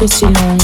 ce silence.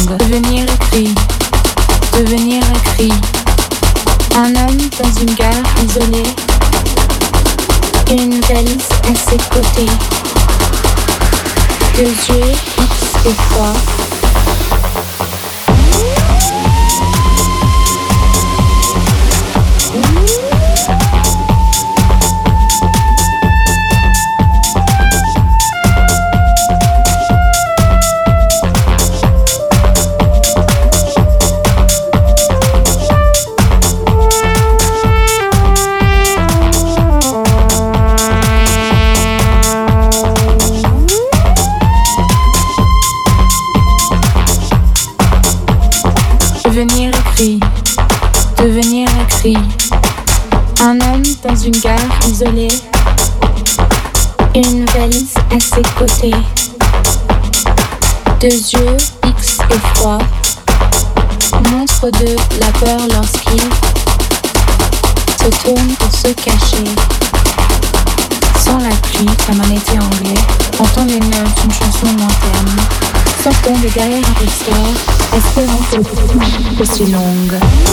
Je suis longue.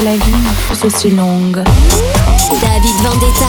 que la vie soit si longue. David Vendetta.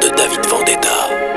De David Vendetta.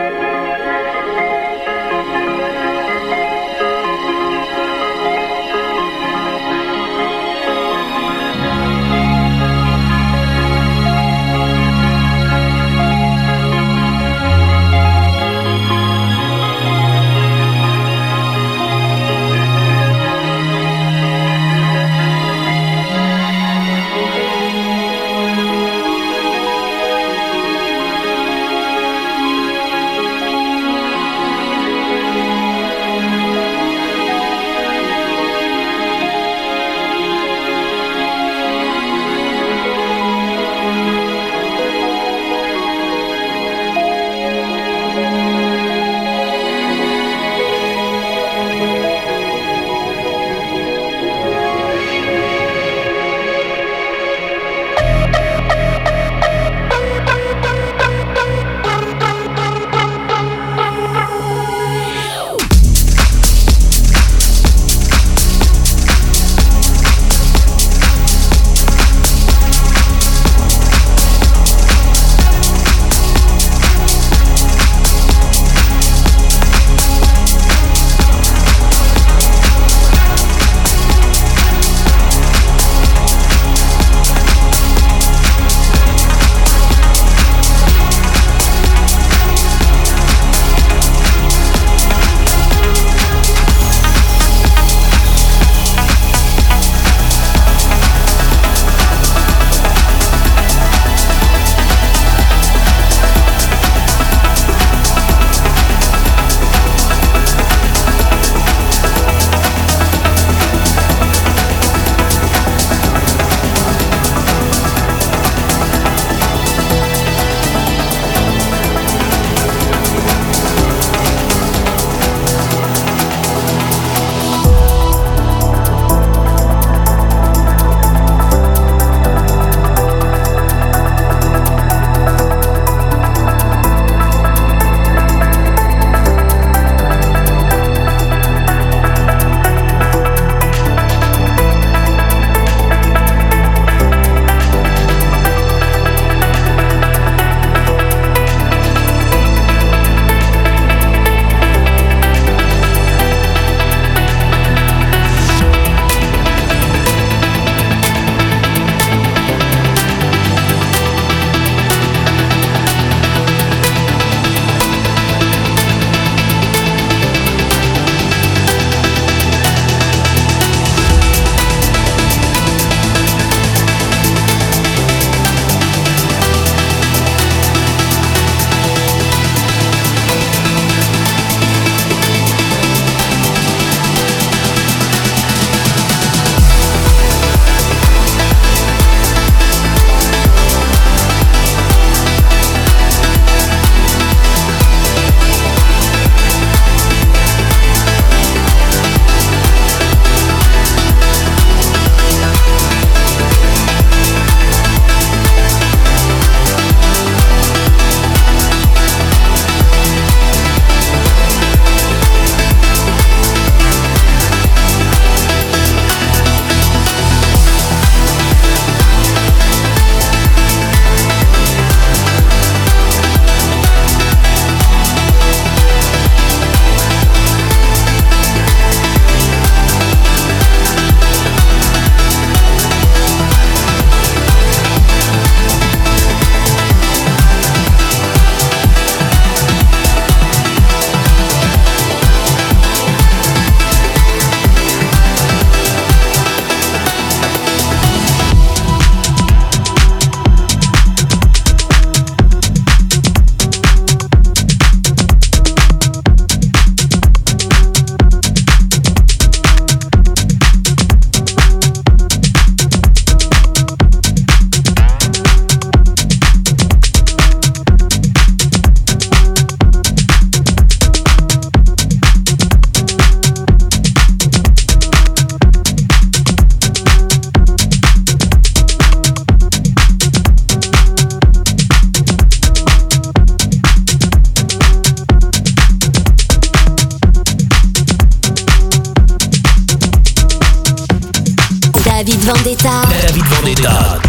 David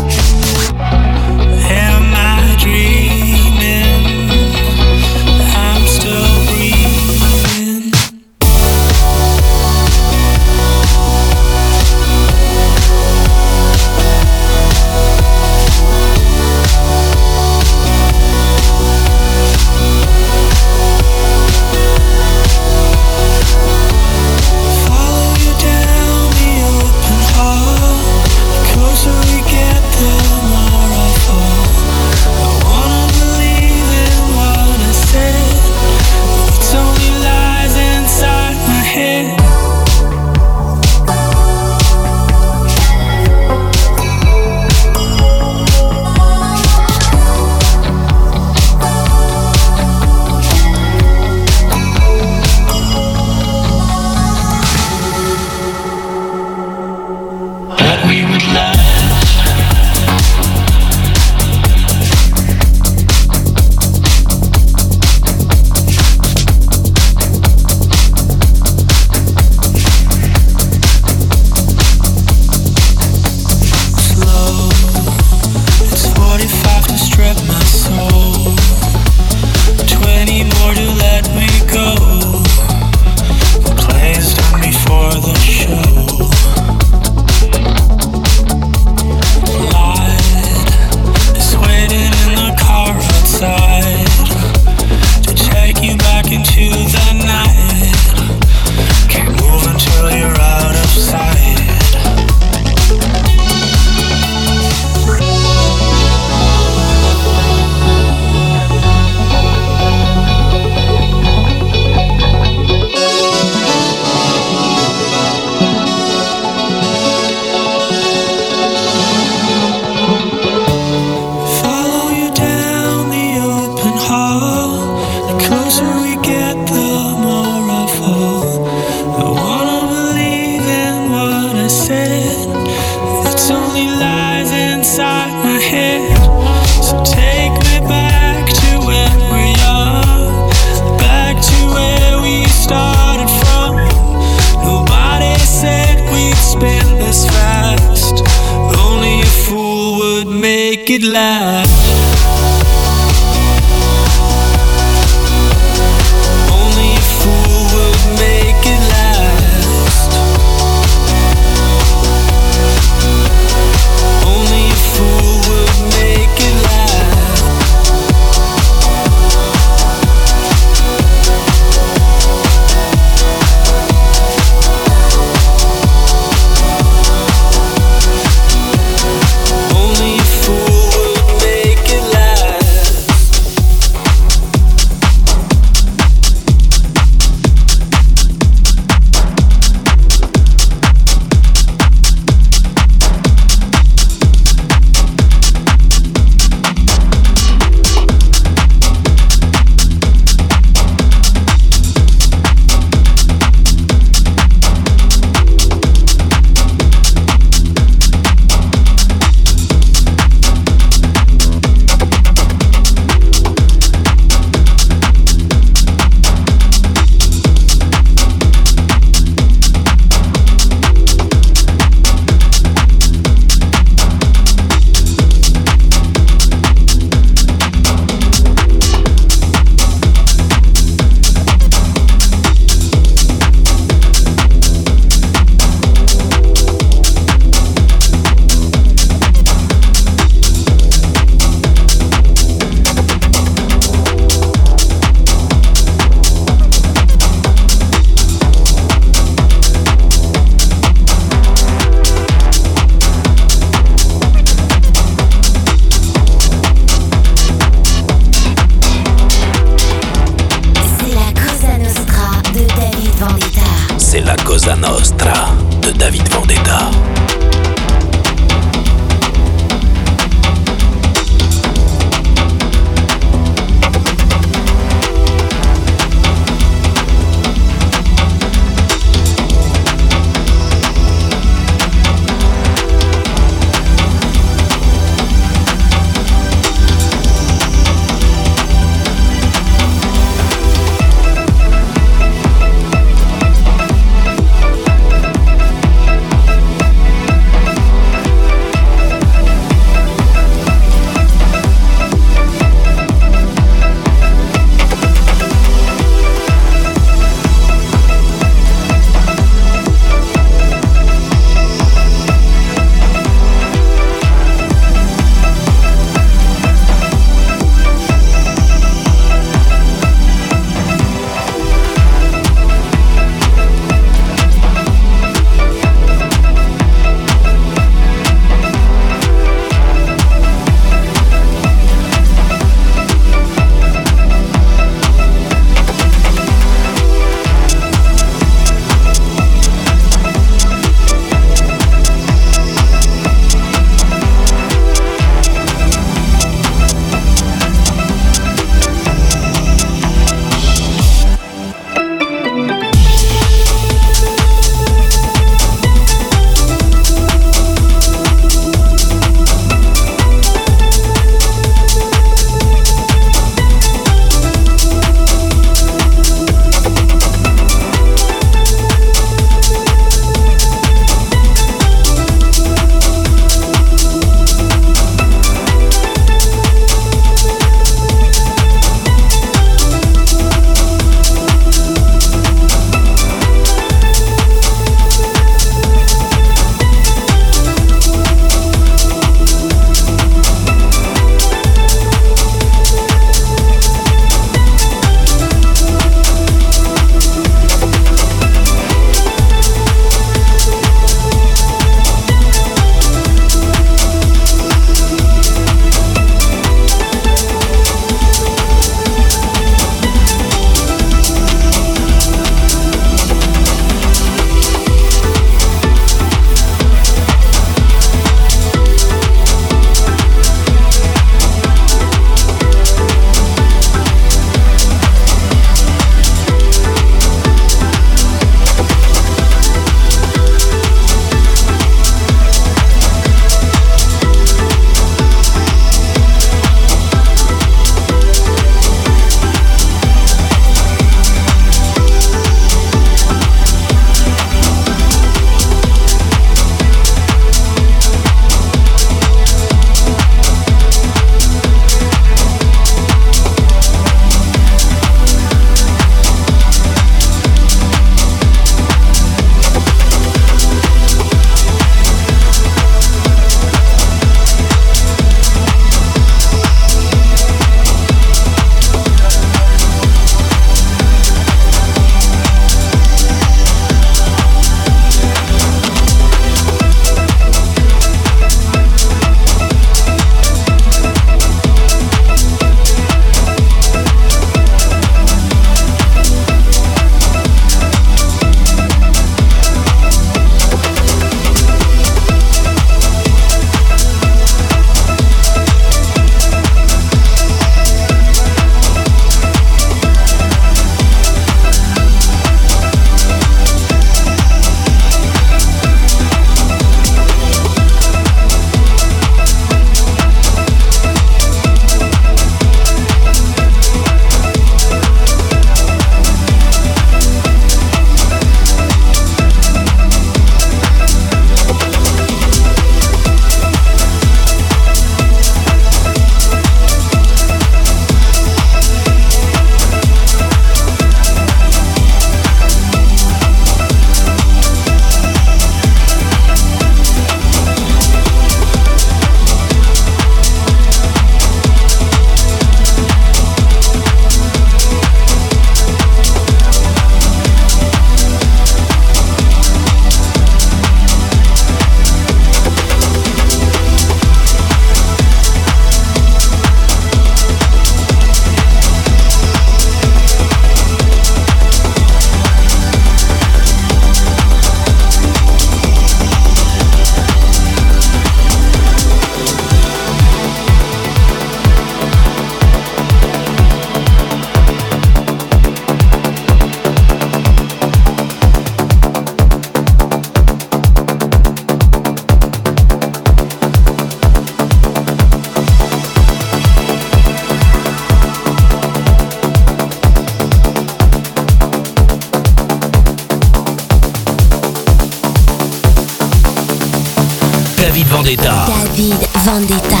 Vendetta.